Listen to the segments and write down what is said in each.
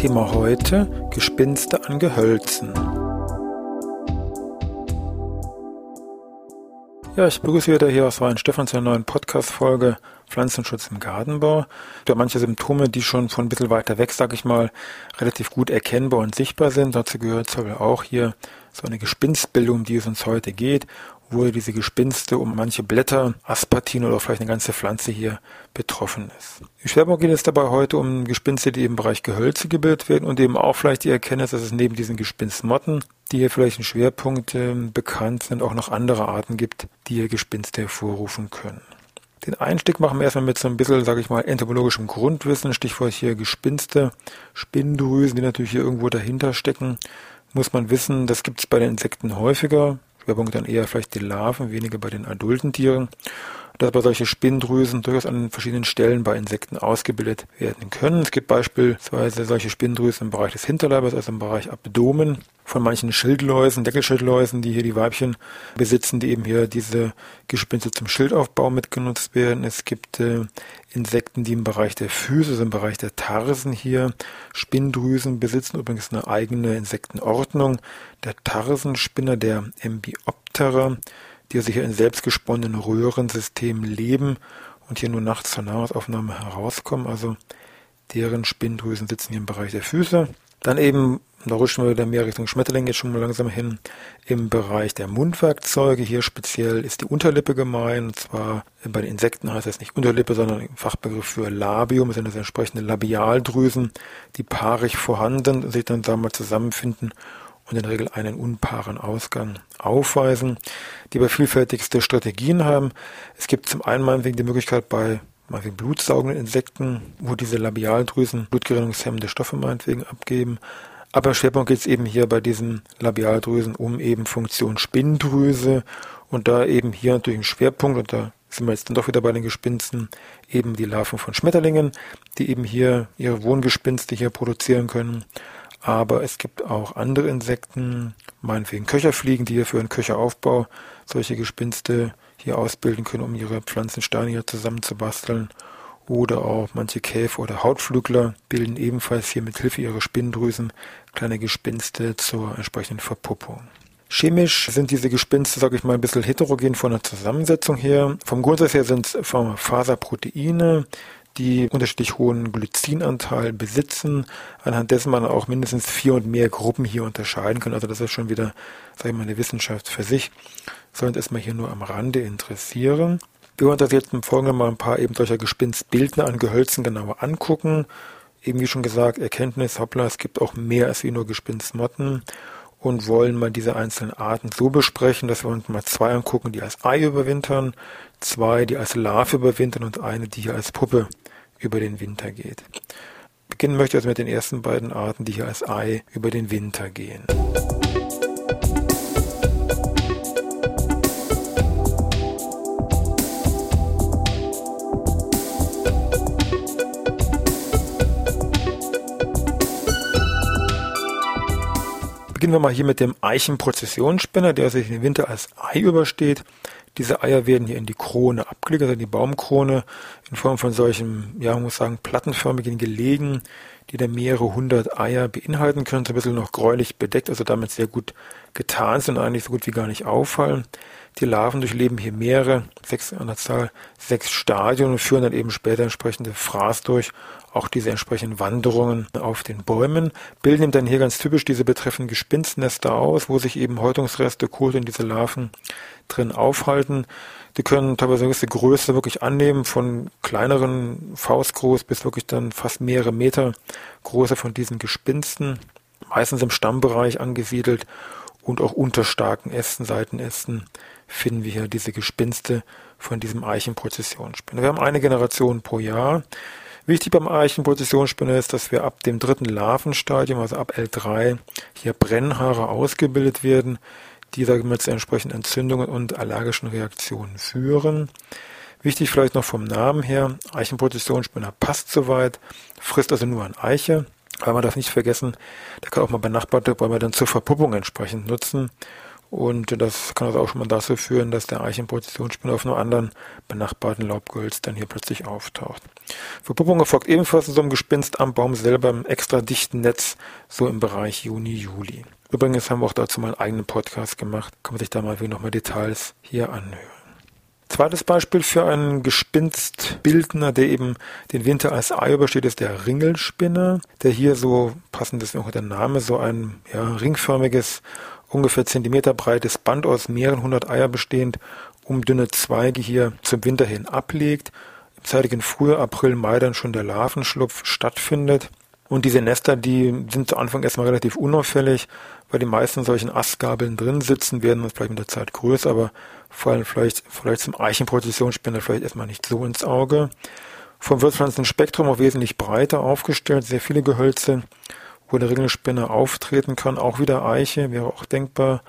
Thema heute Gespinste an Gehölzen. Ja, ich begrüße wieder hier aus Weinstefan zu einer neuen Podcast-Folge Pflanzenschutz im Gartenbau. Da manche Symptome, die schon von ein bisschen weiter weg, sag ich mal, relativ gut erkennbar und sichtbar sind. Dazu gehört zum Beispiel auch hier so eine Gespinstbildung, um die es uns heute geht wo diese Gespinste um manche Blätter, Aspartin oder vielleicht eine ganze Pflanze hier betroffen ist. Im Schwerpunkt geht es dabei heute um Gespinste, die im Bereich Gehölze gebildet werden und eben auch vielleicht die Erkenntnis, dass es neben diesen Gespinstmotten, die hier vielleicht ein Schwerpunkt äh, bekannt sind, auch noch andere Arten gibt, die hier Gespinste hervorrufen können. Den Einstieg machen wir erstmal mit so ein bisschen, sage ich mal, entomologischem Grundwissen, Stichwort hier Gespinste, Spinndrüsen, die natürlich hier irgendwo dahinter stecken. Muss man wissen, das gibt es bei den Insekten häufiger. Schwerpunkt dann eher vielleicht die Larven, weniger bei den adulten Tieren. Dass aber solche Spinndrüsen durchaus an verschiedenen Stellen bei Insekten ausgebildet werden können. Es gibt beispielsweise solche Spinndrüsen im Bereich des Hinterleibes, also im Bereich Abdomen, von manchen Schildläusen, Deckelschildläusen, die hier die Weibchen besitzen, die eben hier diese Gespinste zum Schildaufbau mitgenutzt werden. Es gibt äh, Insekten, die im Bereich der Füße, also im Bereich der Tarsen hier Spinndrüsen besitzen, übrigens eine eigene Insektenordnung. Der Tarsenspinner, der Embioptera, die sich hier in selbstgesponnenen Röhrensystemen leben und hier nur nachts zur Nahrungsaufnahme herauskommen. Also deren Spinndrüsen sitzen hier im Bereich der Füße. Dann eben da rutschen wir wieder mehr Richtung Schmetterling jetzt schon mal langsam hin. Im Bereich der Mundwerkzeuge, hier speziell ist die Unterlippe gemein. Und zwar bei den Insekten heißt das nicht Unterlippe, sondern im Fachbegriff für Labium, das sind das entsprechende Labialdrüsen, die paarig vorhanden sich dann da mal zusammenfinden und in der Regel einen unpaaren Ausgang aufweisen, die aber vielfältigste Strategien haben. Es gibt zum einen meinetwegen die Möglichkeit bei meinetwegen blutsaugenden Insekten, wo diese Labialdrüsen blutgerinnungshemmende Stoffe meinetwegen abgeben, aber Schwerpunkt geht es eben hier bei diesen Labialdrüsen um eben Funktion Spinndrüse und da eben hier natürlich ein Schwerpunkt und da sind wir jetzt dann doch wieder bei den Gespinsten, eben die Larven von Schmetterlingen, die eben hier ihre Wohngespinste hier produzieren können. Aber es gibt auch andere Insekten, meinetwegen Köcherfliegen, die hier für einen Köcheraufbau solche Gespinste hier ausbilden können, um ihre Pflanzensteine hier zusammenzubasteln oder auch manche Käfer oder Hautflügler bilden ebenfalls hier mit Hilfe ihrer Spinndrüsen kleine Gespinste zur entsprechenden Verpuppung. Chemisch sind diese Gespinste, sage ich mal, ein bisschen heterogen von der Zusammensetzung her. Vom Grundsatz her sind es Faserproteine, die unterschiedlich hohen Glycinanteil besitzen, anhand dessen man auch mindestens vier und mehr Gruppen hier unterscheiden kann. Also das ist schon wieder, sage ich mal, eine Wissenschaft für sich. Sollen erstmal hier nur am Rande interessieren. Wir wollen uns jetzt im Folgenden mal ein paar eben solcher Gespinstbildner an Gehölzen genauer angucken. Eben wie schon gesagt, Erkenntnis, hoppla, es gibt auch mehr als wie nur Gespinstmotten und wollen mal diese einzelnen Arten so besprechen, dass wir uns mal zwei angucken, die als Ei überwintern, zwei, die als Larve überwintern und eine, die hier als Puppe über den Winter geht. Beginnen möchte ich also mit den ersten beiden Arten, die hier als Ei über den Winter gehen. Beginnen wir mal hier mit dem Eichenprozessionsspinner, der sich den Winter als Ei übersteht. Diese Eier werden hier in die Krone abgelegt, also in die Baumkrone, in Form von solchen, ja, man muss sagen, plattenförmigen Gelegen, die dann mehrere hundert Eier beinhalten können, so ein bisschen noch gräulich bedeckt, also damit sehr gut getan sind eigentlich so gut wie gar nicht auffallen. Die Larven durchleben hier mehrere, sechs an der Zahl, sechs Stadien und führen dann eben später entsprechende Fraß durch, auch diese entsprechenden Wanderungen auf den Bäumen, bilden dann hier ganz typisch diese betreffenden Gespinstnester aus, wo sich eben Häutungsreste, Kot und diese Larven drin aufhalten. Die können teilweise eine gewisse Größe wirklich annehmen, von kleineren Faustgroß bis wirklich dann fast mehrere Meter Größe von diesen Gespinsten, meistens im Stammbereich angesiedelt und auch unter starken Ästen, Seitenästen finden wir hier diese Gespinste von diesem Eichenprozessionsspinner. Wir haben eine Generation pro Jahr. Wichtig beim Eichenprozessionsspinner ist, dass wir ab dem dritten Larvenstadium, also ab L3, hier Brennhaare ausgebildet werden, die sagen wir, zu entsprechenden Entzündungen und allergischen Reaktionen führen. Wichtig vielleicht noch vom Namen her, Eichenprozessionsspinner passt soweit, frisst also nur an Eiche, aber man darf nicht vergessen, der kann auch mal benachbarte Bäume dann zur Verpuppung entsprechend nutzen. Und das kann also auch schon mal dazu führen, dass der Eichenprozessionsspinner auf einem anderen benachbarten Laubgehölz dann hier plötzlich auftaucht. Verpuppung erfolgt ebenfalls in so einem Gespinst am Baum selber im extra dichten Netz, so im Bereich Juni, Juli. Übrigens haben wir auch dazu mal einen eigenen Podcast gemacht. Kann man sich da mal wieder nochmal Details hier anhören. Zweites Beispiel für einen Gespinstbildner, der eben den Winter als Ei übersteht, ist der Ringelspinner, der hier so, passend ist auch der Name, so ein ja, ringförmiges, ungefähr Zentimeter breites Band aus mehreren hundert Eier bestehend, um dünne Zweige hier zum Winter hin ablegt. Im zeitigen Frühjahr, April, Mai dann schon der Larvenschlupf stattfindet. Und diese Nester, die sind zu Anfang erstmal relativ unauffällig, weil die meisten solchen Astgabeln drin sitzen, werden und vielleicht mit der Zeit größer, aber fallen vielleicht, vielleicht zum Eichenprozessionsspinner vielleicht erstmal nicht so ins Auge. Vom Wirtspflanzenspektrum auch wesentlich breiter aufgestellt, sehr viele Gehölze, wo der Ringelspinner auftreten kann, auch wieder Eiche, wäre auch denkbar,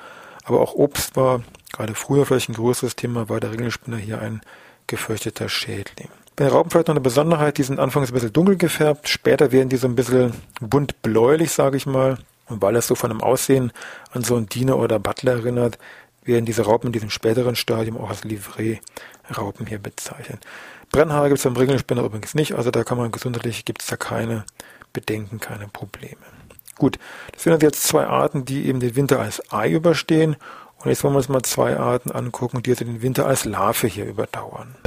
aber auch Obst war gerade früher vielleicht ein größeres Thema, war der Ringelspinner hier ein gefürchteter Schädling. Bei den Raupen vielleicht noch eine Besonderheit, die sind anfangs ein bisschen dunkel gefärbt, später werden die so ein bisschen bunt bläulich, sage ich mal. Und weil es so von dem Aussehen an so einen Diener oder Butler erinnert, werden diese Raupen in diesem späteren Stadium auch als Livret-Raupen hier bezeichnet. Brennhaare gibt es beim Ringelspinner übrigens nicht, also da kann man gesundheitlich, gibt es da keine Bedenken, keine Probleme. Gut, das sind also jetzt zwei Arten, die eben den Winter als Ei überstehen. Und jetzt wollen wir uns mal zwei Arten angucken, die also den Winter als Larve hier überdauern.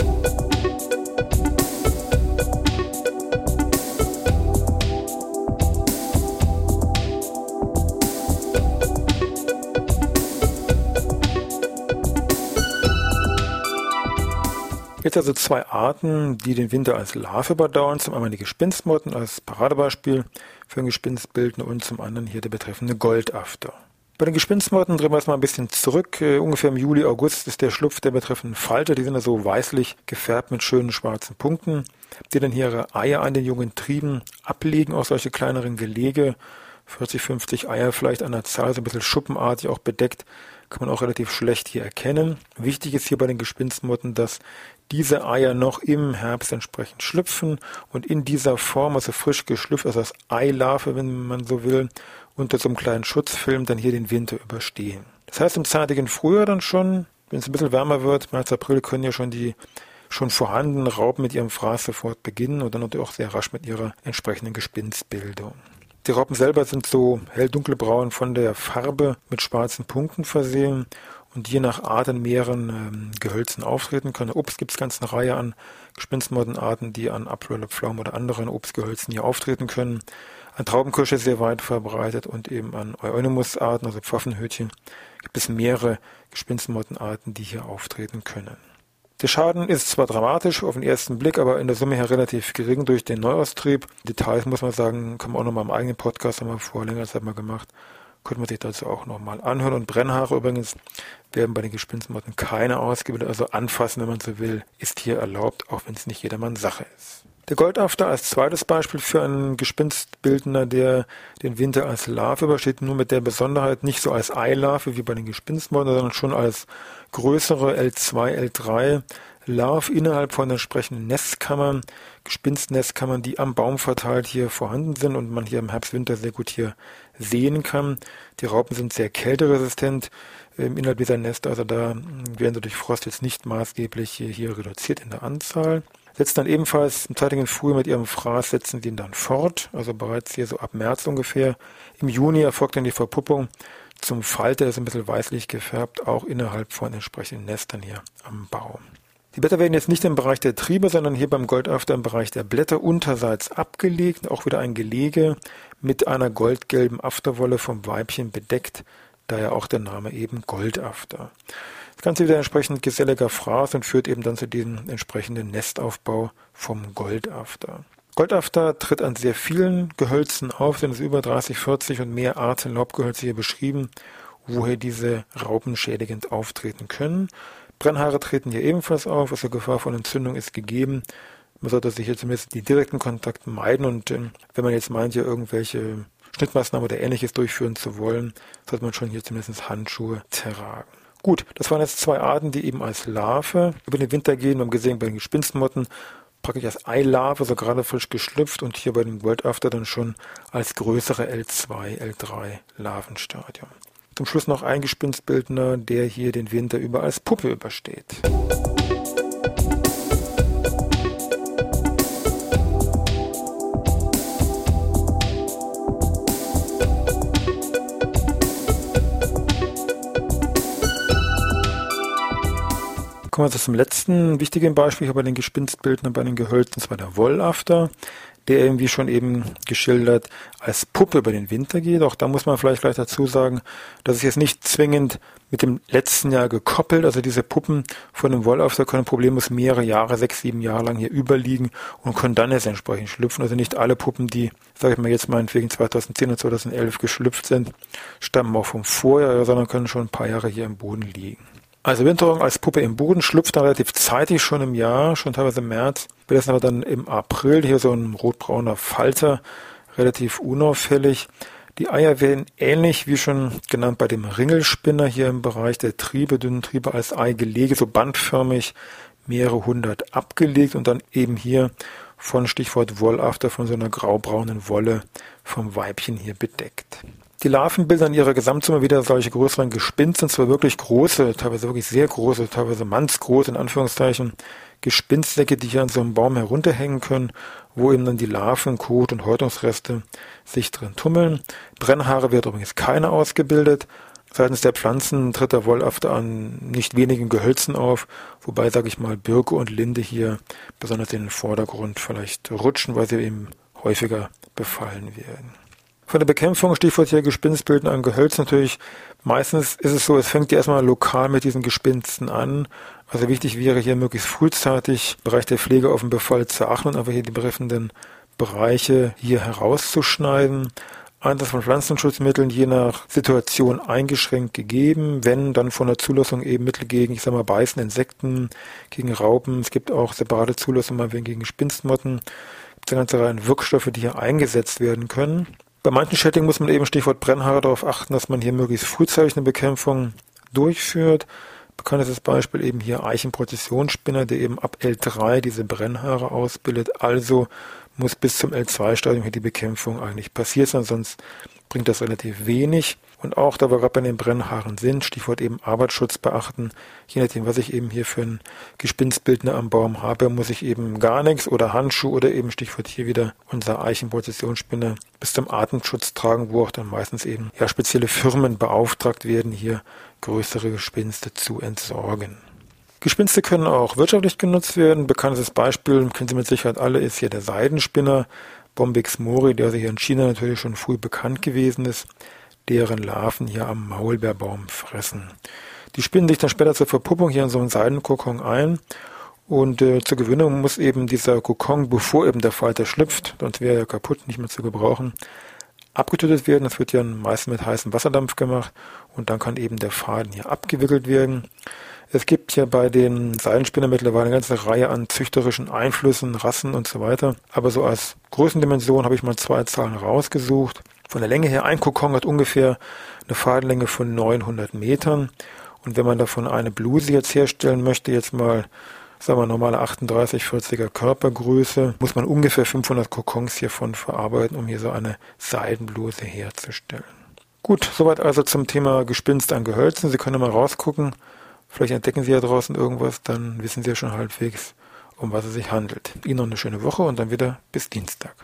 Jetzt also zwei Arten, die den Winter als Larve überdauern. Zum einen die Gespinstmotten als Paradebeispiel für ein Gespinstbildner und zum anderen hier der betreffende Goldafter. Bei den Gespinstmotten drehen wir es mal ein bisschen zurück. Uh, ungefähr im Juli, August ist der Schlupf der betreffenden Falter. Die sind also weißlich gefärbt mit schönen schwarzen Punkten, die dann hier ihre Eier an den jungen Trieben ablegen, auch solche kleineren Gelege. 40, 50 Eier vielleicht an der Zahl, so ein bisschen schuppenartig auch bedeckt, kann man auch relativ schlecht hier erkennen. Wichtig ist hier bei den Gespinstmotten, dass diese Eier noch im Herbst entsprechend schlüpfen und in dieser Form, also frisch geschlüpft, also als Eilarve, wenn man so will, unter so einem kleinen Schutzfilm dann hier den Winter überstehen. Das heißt, im zeitigen Frühjahr dann schon, wenn es ein bisschen wärmer wird, März, April, können ja schon die schon vorhandenen Raupen mit ihrem Fraß sofort beginnen und dann natürlich auch sehr rasch mit ihrer entsprechenden Gespinstbildung. Die Raupen selber sind so hell-dunkelbraun von der Farbe mit schwarzen Punkten versehen und je nach Art in mehreren ähm, Gehölzen auftreten können. Obst gibt es ganz eine Reihe an Gespinstmoddenarten, die an Apfel, Pflaumen oder anderen Obstgehölzen hier auftreten können. An Traubenkirsche sehr weit verbreitet und eben an Euonymus-Arten, also Pfaffenhütchen, gibt es mehrere Gespinstmoddenarten, die hier auftreten können. Der Schaden ist zwar dramatisch auf den ersten Blick, aber in der Summe her relativ gering durch den Neuaustrieb. Details muss man sagen, kann man auch noch mal im eigenen Podcast haben wir vor längerer Zeit mal gemacht. Könnte man sich dazu auch nochmal anhören. Und Brennhaare übrigens werden bei den Gespinstmotten keine ausgebildet. Also anfassen, wenn man so will, ist hier erlaubt, auch wenn es nicht jedermanns Sache ist. Der Goldafter als zweites Beispiel für einen Gespinstbildner, der den Winter als Larve übersteht, nur mit der Besonderheit nicht so als Eilarve wie bei den Gespinstmotten, sondern schon als größere L2, L3 Larve innerhalb von entsprechenden Nestkammern, Gespinstnestkammern, die am Baum verteilt hier vorhanden sind und man hier im Herbst, Winter sehr gut hier sehen kann. Die Raupen sind sehr kälteresistent im Inhalt dieser Nester, also da werden sie durch Frost jetzt nicht maßgeblich hier reduziert in der Anzahl. Setzen dann ebenfalls im zeitigen Frühjahr mit ihrem Fraß, setzen den dann fort, also bereits hier so ab März ungefähr. Im Juni erfolgt dann die Verpuppung zum Falter, ist ein bisschen weißlich gefärbt, auch innerhalb von entsprechenden Nestern hier am Baum. Die Blätter werden jetzt nicht im Bereich der Triebe, sondern hier beim Goldafter im Bereich der Blätter unterseits abgelegt, auch wieder ein Gelege mit einer goldgelben Afterwolle vom Weibchen bedeckt, daher auch der Name eben Goldafter. Das Ganze wieder entsprechend geselliger Fraß und führt eben dann zu diesem entsprechenden Nestaufbau vom Goldafter. Goldafter tritt an sehr vielen Gehölzen auf, sind es über 30, 40 und mehr Arten Laubgehölze hier beschrieben, woher diese Raupen schädigend auftreten können. Brennhaare treten hier ebenfalls auf, also Gefahr von Entzündung ist gegeben. Man sollte sich hier zumindest die direkten Kontakte meiden und äh, wenn man jetzt meint, hier irgendwelche Schnittmaßnahmen oder ähnliches durchführen zu wollen, sollte man schon hier zumindest Handschuhe tragen. Gut, das waren jetzt zwei Arten, die eben als Larve über den Winter gehen. Wir haben gesehen, bei den Gespinstmotten praktisch als Eilarve, so gerade frisch geschlüpft und hier bei dem World After dann schon als größere L2, L3 Larvenstadium. Zum Schluss noch ein Gespinstbildner, der hier den Winter über als Puppe übersteht. Kommen wir zum letzten wichtigen Beispiel hier bei den Gespinstbildern, bei den Gehölzen, das war der Wollafter, der irgendwie schon eben geschildert als Puppe über den Winter geht. Auch da muss man vielleicht gleich dazu sagen, dass es jetzt nicht zwingend mit dem letzten Jahr gekoppelt, also diese Puppen von dem Wollafter können problemlos mehrere Jahre, sechs, sieben Jahre lang hier überliegen und können dann jetzt entsprechend schlüpfen. Also nicht alle Puppen, die, sage ich mal jetzt meinetwegen 2010 und 2011 geschlüpft sind, stammen auch vom Vorjahr, sondern können schon ein paar Jahre hier im Boden liegen. Also Winterung als Puppe im Boden schlüpft dann relativ zeitig schon im Jahr, schon teilweise im März. Lassen aber dann im April hier so ein rotbrauner Falter, relativ unauffällig. Die Eier werden ähnlich wie schon genannt bei dem Ringelspinner hier im Bereich der Triebe, dünnen Triebe als Eigelege, so bandförmig mehrere hundert abgelegt und dann eben hier von Stichwort Wollafter von so einer graubraunen Wolle vom Weibchen hier bedeckt. Die Larven bilden in ihrer Gesamtsumme wieder solche größeren Gespinste, und zwar wirklich große, teilweise wirklich sehr große, teilweise mannsgroß in Anführungszeichen, Gespinstsäcke, die hier an so einem Baum herunterhängen können, wo eben dann die Larven, Kot und Häutungsreste sich drin tummeln. Brennhaare wird übrigens keine ausgebildet. Seitens der Pflanzen tritt der Wollafter an nicht wenigen Gehölzen auf, wobei, sage ich mal, Birke und Linde hier besonders in den Vordergrund vielleicht rutschen, weil sie eben häufiger befallen werden. Von der Bekämpfung, Stichwort hier Gespinstbilden an Gehölz natürlich. Meistens ist es so, es fängt ja erstmal lokal mit diesen Gespinsten an. Also wichtig wäre hier möglichst frühzeitig im Bereich der Pflege auf den Befall zu achten und aber hier die betreffenden Bereiche hier herauszuschneiden. Einsatz von Pflanzenschutzmitteln je nach Situation eingeschränkt gegeben, wenn dann von der Zulassung eben Mittel gegen, ich sag mal, beißende Insekten, gegen Raupen. Es gibt auch separate Zulassungen mal gegen Gespinstmotten. Es gibt eine ganze Reihe Wirkstoffe, die hier eingesetzt werden können. Bei manchen Schädlingen muss man eben Stichwort Brennhaare darauf achten, dass man hier möglichst frühzeitig eine Bekämpfung durchführt. Bekanntes Beispiel eben hier Eichenprozessionsspinner, der eben ab L3 diese Brennhaare ausbildet. Also muss bis zum L2-Stadium hier die Bekämpfung eigentlich passiert sein, sonst bringt das relativ wenig. Und auch, da wir gerade bei den Brennhaaren sind, Stichwort eben Arbeitsschutz beachten, je nachdem, was ich eben hier für ein Gespinstbildner am Baum habe, muss ich eben gar nichts oder Handschuh oder eben Stichwort hier wieder unser Eichenprozessionsspinner bis zum Atemschutz tragen, wo auch dann meistens eben ja spezielle Firmen beauftragt werden, hier größere Gespinste zu entsorgen. Gespinste können auch wirtschaftlich genutzt werden. Bekanntes Beispiel, kennen Sie mit Sicherheit alle, ist hier der Seidenspinner Bombix mori, der also hier in China natürlich schon früh bekannt gewesen ist deren Larven hier am Maulbeerbaum fressen. Die spinnen sich dann später zur Verpuppung hier in so einen Seidenkokon ein und äh, zur Gewinnung muss eben dieser Kokon, bevor eben der Falter schlüpft, sonst wäre er kaputt, nicht mehr zu gebrauchen, abgetötet werden. Das wird ja meistens mit heißem Wasserdampf gemacht und dann kann eben der Faden hier abgewickelt werden. Es gibt ja bei den Seidenspinnern mittlerweile eine ganze Reihe an züchterischen Einflüssen, Rassen und so weiter. Aber so als Größendimension habe ich mal zwei Zahlen rausgesucht. Von der Länge her, ein Kokon hat ungefähr eine Fadenlänge von 900 Metern. Und wenn man davon eine Bluse jetzt herstellen möchte, jetzt mal, sagen wir, normale 38, 40er Körpergröße, muss man ungefähr 500 Kokons hiervon verarbeiten, um hier so eine Seidenbluse herzustellen. Gut, soweit also zum Thema Gespinst an Gehölzen. Sie können mal rausgucken. Vielleicht entdecken Sie ja draußen irgendwas, dann wissen Sie ja schon halbwegs, um was es sich handelt. Ihnen noch eine schöne Woche und dann wieder bis Dienstag.